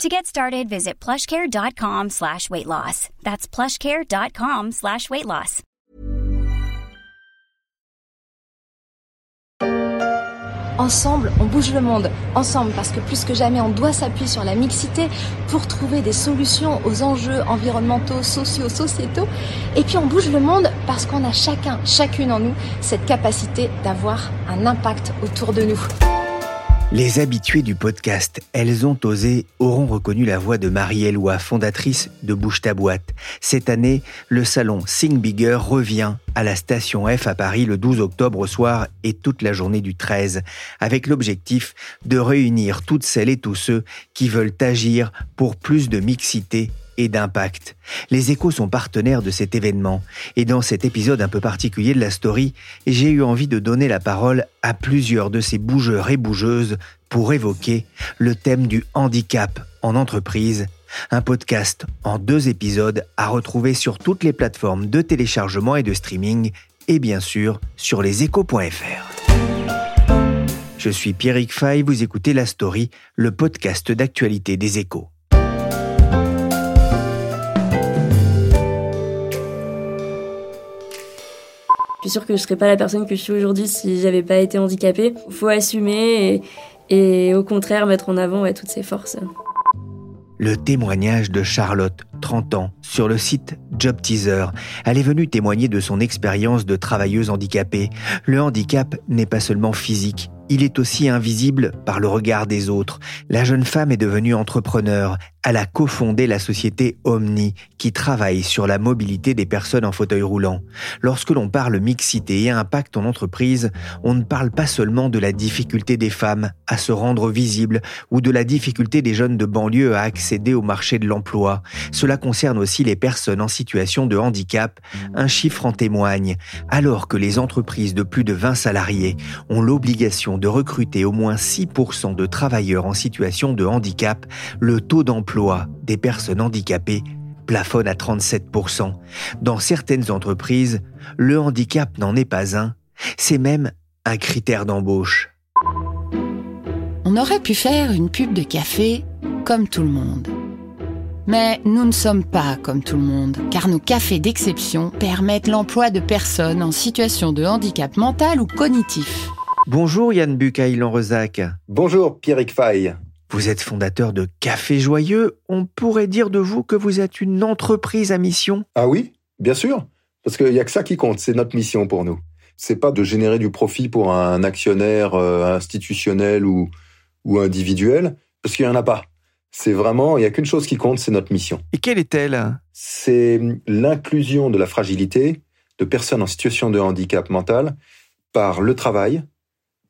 To get started, visit plushcare.com slash weight loss. That's plushcare.com slash weight loss. Ensemble, on bouge le monde. Ensemble, parce que plus que jamais, on doit s'appuyer sur la mixité pour trouver des solutions aux enjeux environnementaux, sociaux, sociétaux. Et puis on bouge le monde parce qu'on a chacun, chacune en nous, cette capacité d'avoir un impact autour de nous. Les habitués du podcast Elles ont osé auront reconnu la voix de Marie Eloi, fondatrice de Bouge ta boîte. Cette année, le salon Sing Bigger revient à la station F à Paris le 12 octobre au soir et toute la journée du 13, avec l'objectif de réunir toutes celles et tous ceux qui veulent agir pour plus de mixité et d'impact. Les échos sont partenaires de cet événement et dans cet épisode un peu particulier de la story, j'ai eu envie de donner la parole à plusieurs de ces bougeurs et bougeuses pour évoquer le thème du handicap en entreprise. Un podcast en deux épisodes à retrouver sur toutes les plateformes de téléchargement et de streaming et bien sûr sur leséchos.fr. Je suis Pierrick Fay, vous écoutez La Story, le podcast d'actualité des échos. Suis sûre que je serais pas la personne que je suis aujourd'hui si j'avais pas été handicapée. Faut assumer et, au contraire mettre en avant toutes ses forces. Le témoignage de Charlotte, 30 ans, sur le site Job Teaser. Elle est venue témoigner de son expérience de travailleuse handicapée. Le handicap n'est pas seulement physique, il est aussi invisible par le regard des autres. La jeune femme est devenue entrepreneur. Elle a cofondé la société Omni, qui travaille sur la mobilité des personnes en fauteuil roulant. Lorsque l'on parle mixité et impact en entreprise, on ne parle pas seulement de la difficulté des femmes à se rendre visibles ou de la difficulté des jeunes de banlieue à accéder au marché de l'emploi. Cela concerne aussi les personnes en situation de handicap. Un chiffre en témoigne. Alors que les entreprises de plus de 20 salariés ont l'obligation de recruter au moins 6% de travailleurs en situation de handicap, le taux d'emploi des personnes handicapées plafonne à 37%. Dans certaines entreprises, le handicap n'en est pas un, c'est même un critère d'embauche. On aurait pu faire une pub de café comme tout le monde. Mais nous ne sommes pas comme tout le monde, car nos cafés d'exception permettent l'emploi de personnes en situation de handicap mental ou cognitif. Bonjour Yann Bucaïlan-Rezac. Bonjour Pierrick Fay. Vous êtes fondateur de Café Joyeux. On pourrait dire de vous que vous êtes une entreprise à mission Ah oui, bien sûr. Parce qu'il n'y a que ça qui compte, c'est notre mission pour nous. C'est pas de générer du profit pour un actionnaire euh, institutionnel ou, ou individuel, parce qu'il n'y en a pas. C'est vraiment, il n'y a qu'une chose qui compte, c'est notre mission. Et quelle est-elle? C'est l'inclusion de la fragilité de personnes en situation de handicap mental par le travail,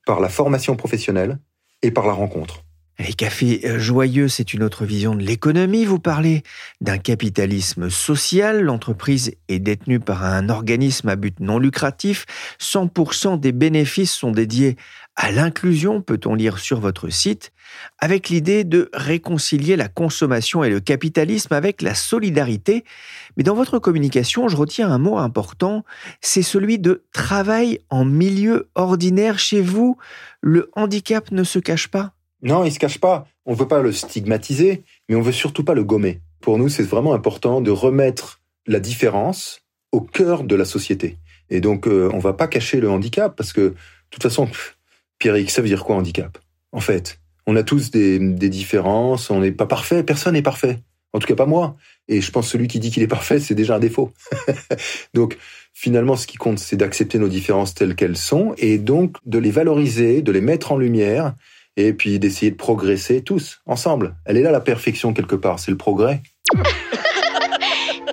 par la formation professionnelle et par la rencontre. Les cafés joyeux, c'est une autre vision de l'économie. Vous parlez d'un capitalisme social. L'entreprise est détenue par un organisme à but non lucratif. 100% des bénéfices sont dédiés à l'inclusion, peut-on lire sur votre site, avec l'idée de réconcilier la consommation et le capitalisme avec la solidarité. Mais dans votre communication, je retiens un mot important, c'est celui de travail en milieu ordinaire. Chez vous, le handicap ne se cache pas Non, il se cache pas. On veut pas le stigmatiser, mais on veut surtout pas le gommer. Pour nous, c'est vraiment important de remettre la différence au cœur de la société. Et donc, euh, on va pas cacher le handicap parce que, de toute façon, Pierrick, ça veut dire quoi handicap? En fait, on a tous des, des différences, on n'est pas parfait, personne n'est parfait. En tout cas, pas moi. Et je pense que celui qui dit qu'il est parfait, c'est déjà un défaut. donc, finalement, ce qui compte, c'est d'accepter nos différences telles qu'elles sont et donc de les valoriser, de les mettre en lumière et puis d'essayer de progresser tous, ensemble. Elle est là, la perfection, quelque part. C'est le progrès.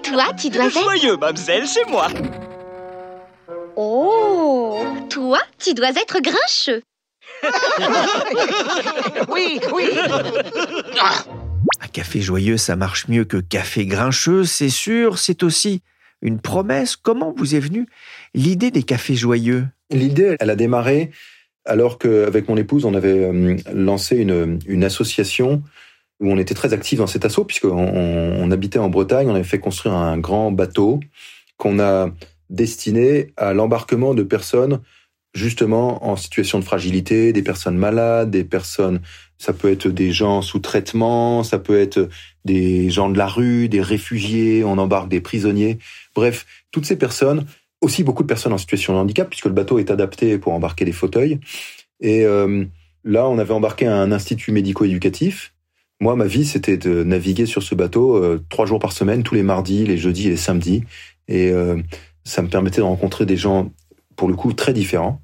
Toi, tu dois être... Joyeux, mademoiselle, c'est moi. Oh Toi, tu dois être grincheux. Oui, oui. Un café joyeux, ça marche mieux que café grincheux, c'est sûr. C'est aussi une promesse. Comment vous est venue l'idée des cafés joyeux? L'idée, elle a démarré alors qu'avec mon épouse, on avait euh, lancé une, une association où on était très actifs dans cet assaut, puisqu'on on habitait en Bretagne, on avait fait construire un grand bateau qu'on a destiné à l'embarquement de personnes justement en situation de fragilité, des personnes malades, des personnes, ça peut être des gens sous traitement, ça peut être des gens de la rue, des réfugiés, on embarque des prisonniers. Bref, toutes ces personnes, aussi beaucoup de personnes en situation de handicap, puisque le bateau est adapté pour embarquer des fauteuils. Et euh, là, on avait embarqué un institut médico-éducatif. Moi, ma vie, c'était de naviguer sur ce bateau euh, trois jours par semaine, tous les mardis, les jeudis et les samedis. Et euh, ça me permettait de rencontrer des gens pour le coup très différents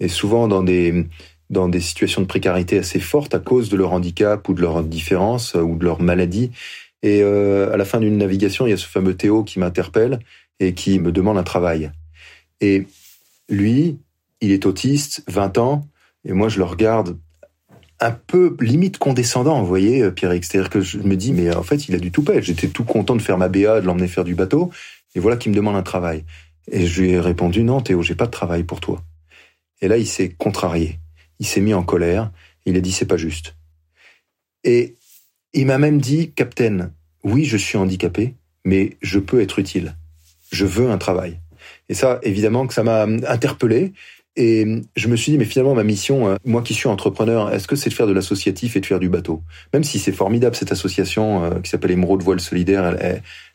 et souvent dans des dans des situations de précarité assez fortes à cause de leur handicap ou de leur différence ou de leur maladie. Et euh, à la fin d'une navigation, il y a ce fameux Théo qui m'interpelle et qui me demande un travail. Et lui, il est autiste, 20 ans, et moi je le regarde un peu limite condescendant, vous voyez, Pierre C'est-à-dire que je me dis, mais en fait, il a du tout paix. J'étais tout content de faire ma BA, de l'emmener faire du bateau, et voilà qu'il me demande un travail. Et je lui ai répondu, non, Théo, j'ai pas de travail pour toi. Et là, il s'est contrarié. Il s'est mis en colère. Il a dit, c'est pas juste. Et il m'a même dit, Captain, oui, je suis handicapé, mais je peux être utile. Je veux un travail. Et ça, évidemment, que ça m'a interpellé. Et je me suis dit, mais finalement, ma mission, euh, moi qui suis entrepreneur, est-ce que c'est de faire de l'associatif et de faire du bateau? Même si c'est formidable, cette association euh, qui s'appelle Émeraude Voile Solidaire,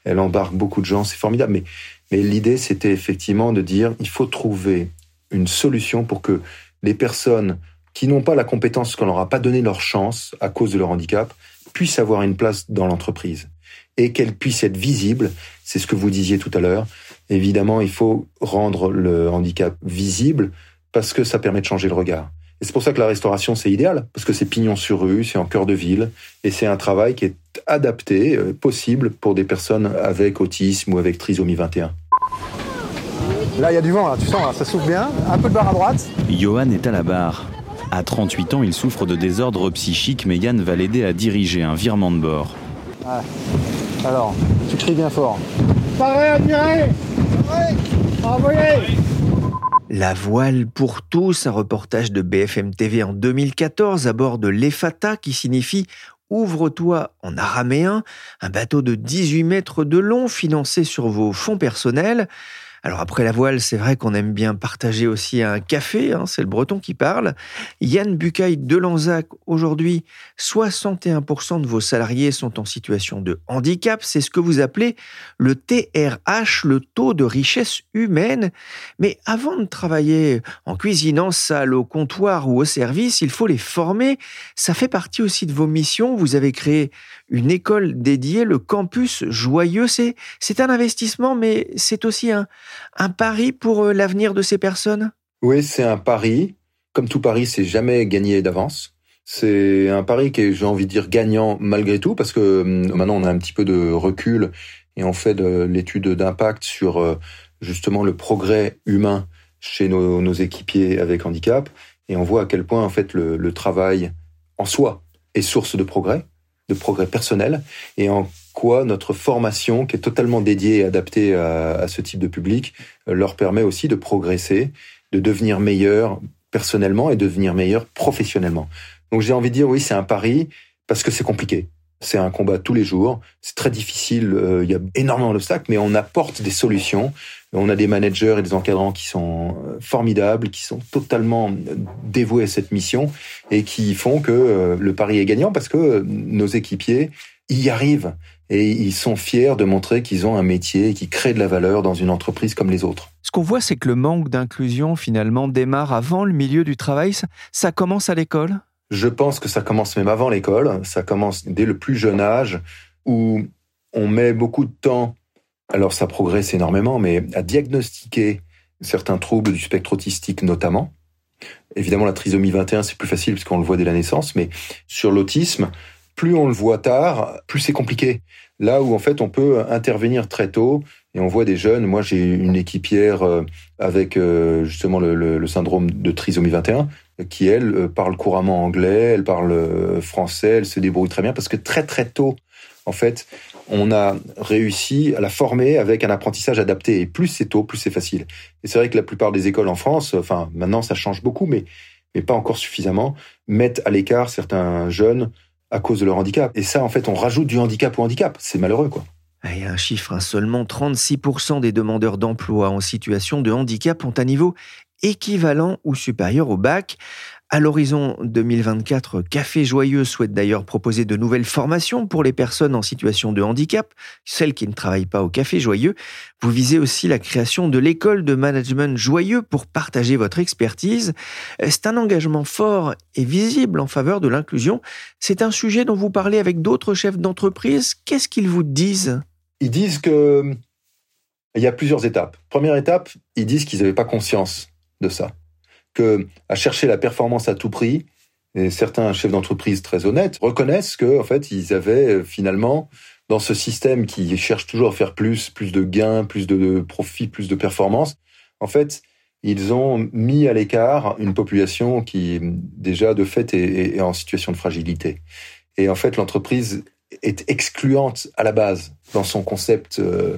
elle, embarque beaucoup de gens, c'est formidable. Mais mais l'idée, c'était effectivement de dire, il faut trouver une solution pour que les personnes qui n'ont pas la compétence, qu'on leur a pas donné leur chance à cause de leur handicap, puissent avoir une place dans l'entreprise et qu'elles puissent être visibles. C'est ce que vous disiez tout à l'heure. Évidemment, il faut rendre le handicap visible parce que ça permet de changer le regard. Et c'est pour ça que la restauration, c'est idéal, parce que c'est pignon sur rue, c'est en cœur de ville, et c'est un travail qui est adapté, euh, possible pour des personnes avec autisme ou avec trisomie 21. Là, il y a du vent, là, tu sens, ça souffle bien. Un peu de barre à droite. Johan est à la barre. À 38 ans, il souffre de désordre psychique, mais Yann va l'aider à diriger un virement de bord. Alors, tu cries bien fort. Paré, admiré Envoyé la voile pour tous, un reportage de BFM TV en 2014 à bord de l'Efata qui signifie Ouvre-toi en araméen, un bateau de 18 mètres de long financé sur vos fonds personnels. Alors après la voile, c'est vrai qu'on aime bien partager aussi un café, hein, c'est le breton qui parle. Yann Bucaille de Lanzac, aujourd'hui, 61% de vos salariés sont en situation de handicap, c'est ce que vous appelez le TRH, le taux de richesse humaine. Mais avant de travailler en cuisine, en salle, au comptoir ou au service, il faut les former. Ça fait partie aussi de vos missions. Vous avez créé une école dédiée, le campus joyeux. C'est, c'est un investissement, mais c'est aussi un, un pari pour euh, l'avenir de ces personnes? Oui, c'est un pari. Comme tout pari, c'est jamais gagné d'avance. C'est un pari qui est, j'ai envie de dire, gagnant malgré tout, parce que hum, maintenant on a un petit peu de recul et on fait de l'étude d'impact sur euh, justement le progrès humain chez nos, équipiers avec handicap, et on voit à quel point en fait le travail en soi est source de progrès, de progrès personnel, et en quoi notre formation, qui est totalement dédiée et adaptée à, ce type de public, euh, leur permet aussi de progresser, de devenir meilleurs personnellement et de devenir meilleurs professionnellement. Donc j'ai envie de dire oui, c'est un pari parce que c'est compliqué. C'est un combat tous les jours. C'est très difficile. Euh, il y a énormément d'obstacles, mais on apporte des solutions. On a des managers et des encadrants qui sont euh, formidables, qui sont totalement dévoués à cette mission et qui font que le pari est gagnant parce que nos équipiers y arrivent et ils sont fiers de montrer qu'ils ont un métier qui crée de la valeur dans une entreprise comme les autres. Ce qu'on voit, c'est que le manque d'inclusion finalement démarre avant le milieu du travail. Ça, commence à l'école? Je pense que ça commence même avant l'école. Ça commence dès le plus jeune âge où on met beaucoup de temps, alors ça progresse énormément, mais à diagnostiquer certains troubles du spectre autistique notamment. Évidemment, la trisomie 21, c'est plus facile puisqu'on le voit dès la naissance, mais sur l'autisme, plus on le voit tard, plus c'est compliqué. Là où en fait on peut intervenir très tôt et on voit des jeunes. Moi j'ai une équipière euh, avec euh, justement le, syndrome de trisomie 21 qui elle euh, parle couramment anglais, elle parle français, elle se débrouille très bien parce que très très tôt en fait on a réussi à la former avec un apprentissage adapté. Et plus c'est tôt, plus c'est facile. Et c'est vrai que la plupart des écoles en France, enfin maintenant ça change beaucoup, mais mais pas encore suffisamment, mettent à l'écart certains jeunes à cause de leur handicap. Et ça, en fait, on rajoute du handicap au handicap. C'est malheureux, quoi. Et un chiffre, hein, seulement 36% des demandeurs d'emploi en situation de handicap ont un niveau équivalent ou supérieur au bac. À l'horizon 2024, Café Joyeux souhaite d'ailleurs proposer de nouvelles formations pour les personnes en situation de handicap, celles qui ne travaillent pas au Café Joyeux. Vous visez aussi la création de l'école de management Joyeux pour partager votre expertise. C'est un engagement fort et visible en faveur de l'inclusion. C'est un sujet dont vous parlez avec d'autres chefs d'entreprise. Qu'est-ce qu'ils vous disent? Ils disent que il y a plusieurs étapes. Première étape, ils disent qu'ils n'avaient pas conscience de ça que à chercher la performance à tout prix, et certains chefs d'entreprise très honnêtes reconnaissent que en fait ils avaient euh, finalement dans ce système qui cherche toujours à faire plus, plus de gains, plus de profits, plus de performance, en fait, ils ont mis à l'écart une population qui déjà de fait est, en situation de fragilité. Et en fait, l'entreprise est excluante à la base dans son concept euh,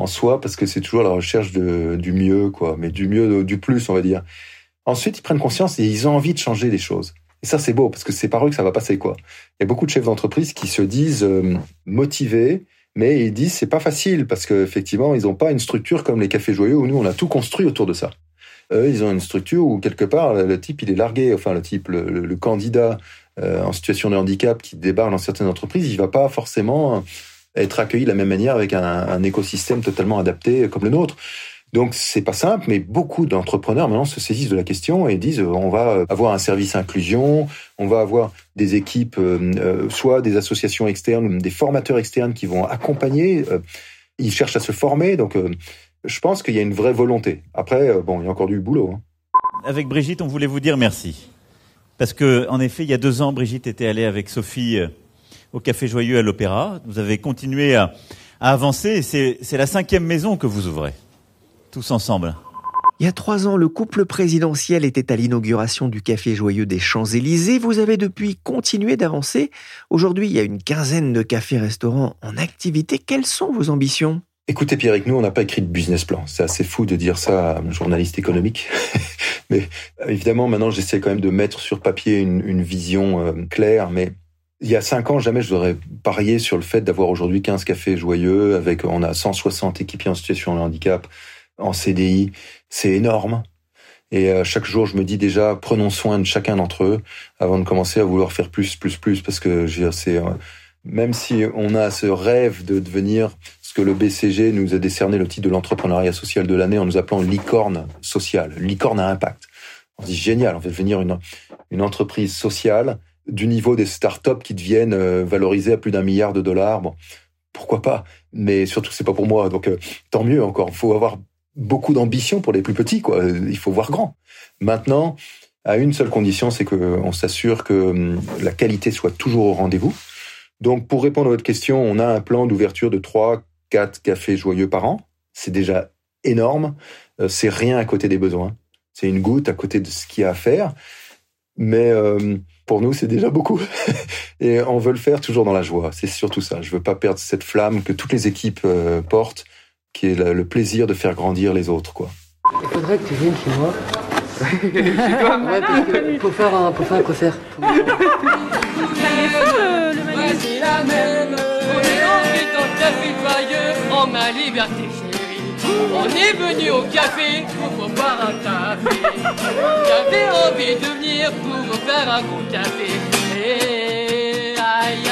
en soi parce que c'est toujours la recherche du mieux, quoi, mais du mieux, du plus, on va dire. Ensuite, ils prennent conscience et ils ont envie de changer les choses. Et ça, c'est beau parce que c'est par eux que ça va passer, quoi. Il y a beaucoup de chefs d'entreprise qui se disent euh, motivés, mais ils disent c'est pas facile parce qu'effectivement, ils n'ont pas une structure comme les cafés joyeux où nous, on a tout construit autour de ça. Ils ont une structure où quelque part, le type, il est largué. Enfin, le type, le, candidat euh, en situation de handicap qui débarque dans certaines entreprises, il va pas forcément être accueilli de la même manière avec un, écosystème totalement adapté comme le nôtre. Donc c'est pas simple, mais beaucoup d'entrepreneurs maintenant se saisissent de la question et disent on va avoir un service inclusion, on va avoir des équipes, euh, euh, soit des associations externes, des formateurs externes qui vont accompagner. Euh, ils cherchent à se former, donc je pense qu'il y a une vraie volonté. Après, bon, il y a encore du boulot. Hein. Avec Brigitte, on voulait vous dire merci. Parce que, en effet, il y a deux ans, Brigitte était allée avec Sophie au Café Joyeux à l'Opéra. Vous avez continué à, à avancer et c'est la cinquième maison que vous ouvrez tous ensemble. Il y a trois ans, le couple présidentiel était à l'inauguration du Café Joyeux des Champs-Élysées. Vous avez depuis continué d'avancer. Aujourd'hui, il y a une quinzaine de cafés-restaurants en activité. Quelles sont vos ambitions? Écoutez Pierrick, nous on n'a pas écrit de business plan. C'est assez fou de dire ça à un journaliste économique. mais évidemment maintenant j'essaie quand même de mettre sur papier une, vision euh, claire. Mais il y a cinq ans, jamais je n'aurais parié sur le fait d'avoir aujourd'hui 15 cafés joyeux avec, on a 160 équipiers en situation de handicap en CDI, c'est énorme. Et euh, chaque jour, je me dis déjà, prenons soin de chacun d'entre eux avant de commencer à vouloir faire plus, plus, plus, parce que c'est euh, même si on a ce rêve de devenir ce que le BCG nous a décerné le titre de l'entrepreneuriat social de l'année en nous appelant licorne sociale, licorne à impact. On se dit génial, on va devenir une, une entreprise sociale du niveau des startups qui deviennent euh, valorisées à plus d'un milliard de dollars. Bon, pourquoi pas Mais surtout, c'est pas pour moi, donc tant mieux encore. Il faut avoir beaucoup d'ambition pour les plus petits, quoi. Il faut voir grand. Maintenant, à une seule condition, c'est qu'on s'assure que hum, la qualité soit toujours au rendez-vous. Donc, pour répondre à votre question, on a un plan d'ouverture de 3, 4 cafés joyeux par an. C'est déjà énorme. Euh, c'est rien à côté des besoins. C'est une goutte à côté de ce qu'il y a à faire. Mais euh, pour nous, c'est déjà beaucoup. Et on veut le faire toujours dans la joie. C'est surtout ça. Je veux pas perdre cette flamme que toutes les équipes euh, portent qui est le, plaisir de faire grandir les autres, quoi. Il faudrait que tu viennes chez moi. Ouais, parce que pour faire un, pour faire un concert. Ma liberté chérie. On est venu au café pour boire un café. J'avais envie de venir pour faire un gros café. Aïe.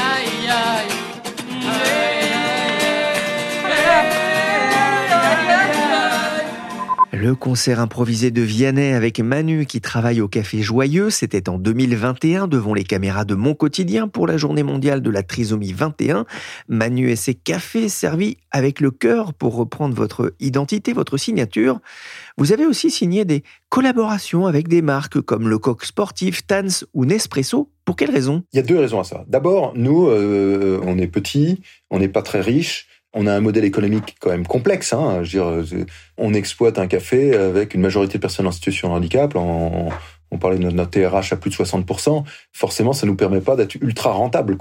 Le concert improvisé de Vianney avec Manu qui travaille au Café Joyeux, c'était en 2021 devant les caméras de Mon Quotidien pour la journée mondiale de la trisomie 21. Manu et ses cafés servis avec le cœur pour reprendre votre identité, votre signature. Vous avez aussi signé des collaborations avec des marques comme le Coq Sportif, Tans ou Nespresso. Pour quelles raisons? Il y a deux raisons à ça. D'abord, nous, euh, on est petits, on n'est pas très riches on a un modèle économique quand même complexe. Hein. Je dire, on exploite un café avec une majorité de personnes en situation de handicap. On, parlait de notre TRH à plus de 60%. Forcément, ça nous permet pas d'être ultra rentable.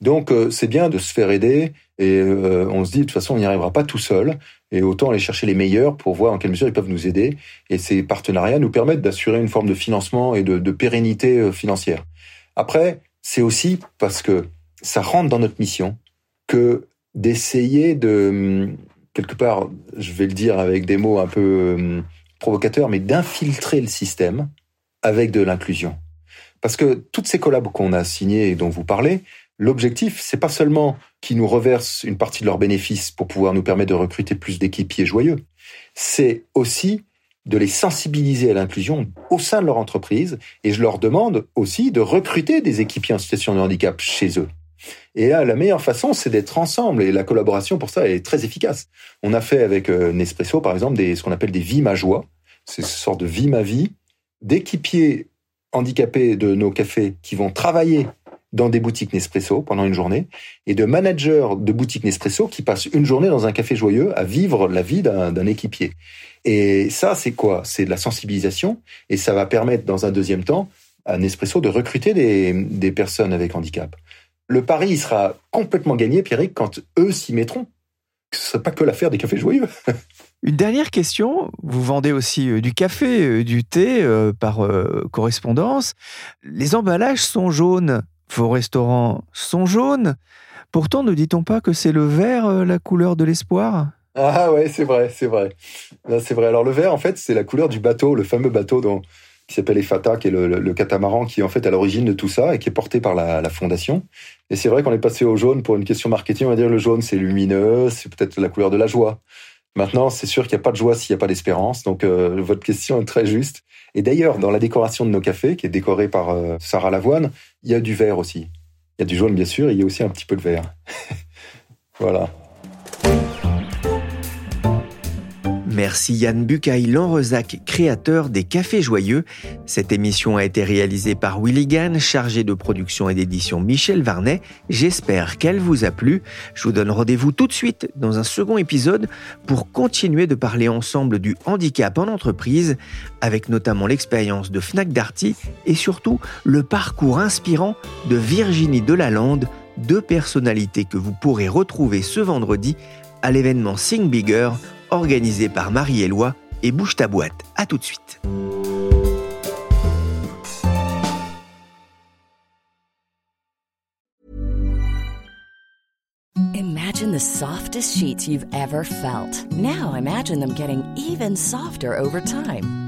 Donc, euh, c'est bien de se faire aider Et euh, on se dit, de toute façon, on n'y arrivera pas tout seul. Et autant aller chercher les meilleurs pour voir en quelle mesure ils peuvent nous aider. Et ces partenariats nous permettent d'assurer une forme de financement et de, pérennité euh, financière. Après, c'est aussi parce que ça rentre dans notre mission que d'essayer de, hum, quelque part, je vais le dire avec des mots un peu hum, provocateurs, mais d'infiltrer le système avec de l'inclusion. Parce que toutes ces collabs qu'on a signées et dont vous parlez, l'objectif, c'est pas seulement qu'ils nous reversent une partie de leurs bénéfices pour pouvoir nous permettre de recruter plus d'équipiers joyeux, c'est aussi de les sensibiliser à l'inclusion au sein de leur entreprise et je leur demande aussi de recruter des équipiers en situation de handicap chez eux. Et là, la meilleure façon, c'est d'être ensemble et la collaboration pour ça est très efficace. On a fait avec euh, Nespresso, par exemple, des, ce qu'on appelle des vies ma joie. C'est ce sorte de vie ma vie d'équipiers handicapés de nos cafés qui vont travailler dans des boutiques Nespresso pendant une journée et de managers de boutiques Nespresso qui passent une journée dans un café joyeux à vivre la vie d'un équipier. Et ça, c'est quoi? C'est de la sensibilisation et ça va permettre dans un deuxième temps à Nespresso de recruter des, des personnes avec handicap. Le pari il sera complètement gagné, Pierrick, quand eux s'y mettront. Ce ne sera pas que l'affaire des cafés joyeux. Une dernière question, vous vendez aussi euh, du café, euh, du thé euh, par correspondance. Les emballages sont jaunes, vos restaurants sont jaunes. Pourtant, ne dit-on pas que c'est le vert la couleur de l'espoir? Ah ouais, c'est vrai, c'est vrai. C'est vrai. Alors le vert, en fait, c'est la couleur du bateau, le fameux bateau dont, qui s'appelle Efata, qui est le, catamaran qui est en fait à l'origine de tout ça et qui est porté par la, la fondation. Et c'est vrai qu'on est passé au jaune pour une question marketing. On va dire le jaune, c'est lumineux, c'est peut-être la couleur de la joie. Maintenant, c'est sûr qu'il n'y a pas de joie s'il n'y a pas d'espérance. Donc, euh, votre question est très juste. Et d'ailleurs, dans la décoration de nos cafés, qui est décorée par euh, Sarah Lavoine, il y a du vert aussi. Il y a du jaune, bien sûr, et il y a aussi un petit peu de vert. voilà. Merci Yann Bucaille-Lanrezac, créateur des Cafés Joyeux. Cette émission a été réalisée par Willy Gann, chargé de production et d'édition Michel Varnet. J'espère qu'elle vous a plu. Je vous donne rendez-vous tout de suite dans un second épisode pour continuer de parler ensemble du handicap en entreprise, avec notamment l'expérience de Fnac Darty et surtout le parcours inspirant de Virginie Delalande, deux personnalités que vous pourrez retrouver ce vendredi à l'événement Sing Bigger organisé par Marie-Éloi et Bouge ta boîte. À tout de suite. Imagine the softest sheets you've ever felt. Now imagine them getting even softer over time.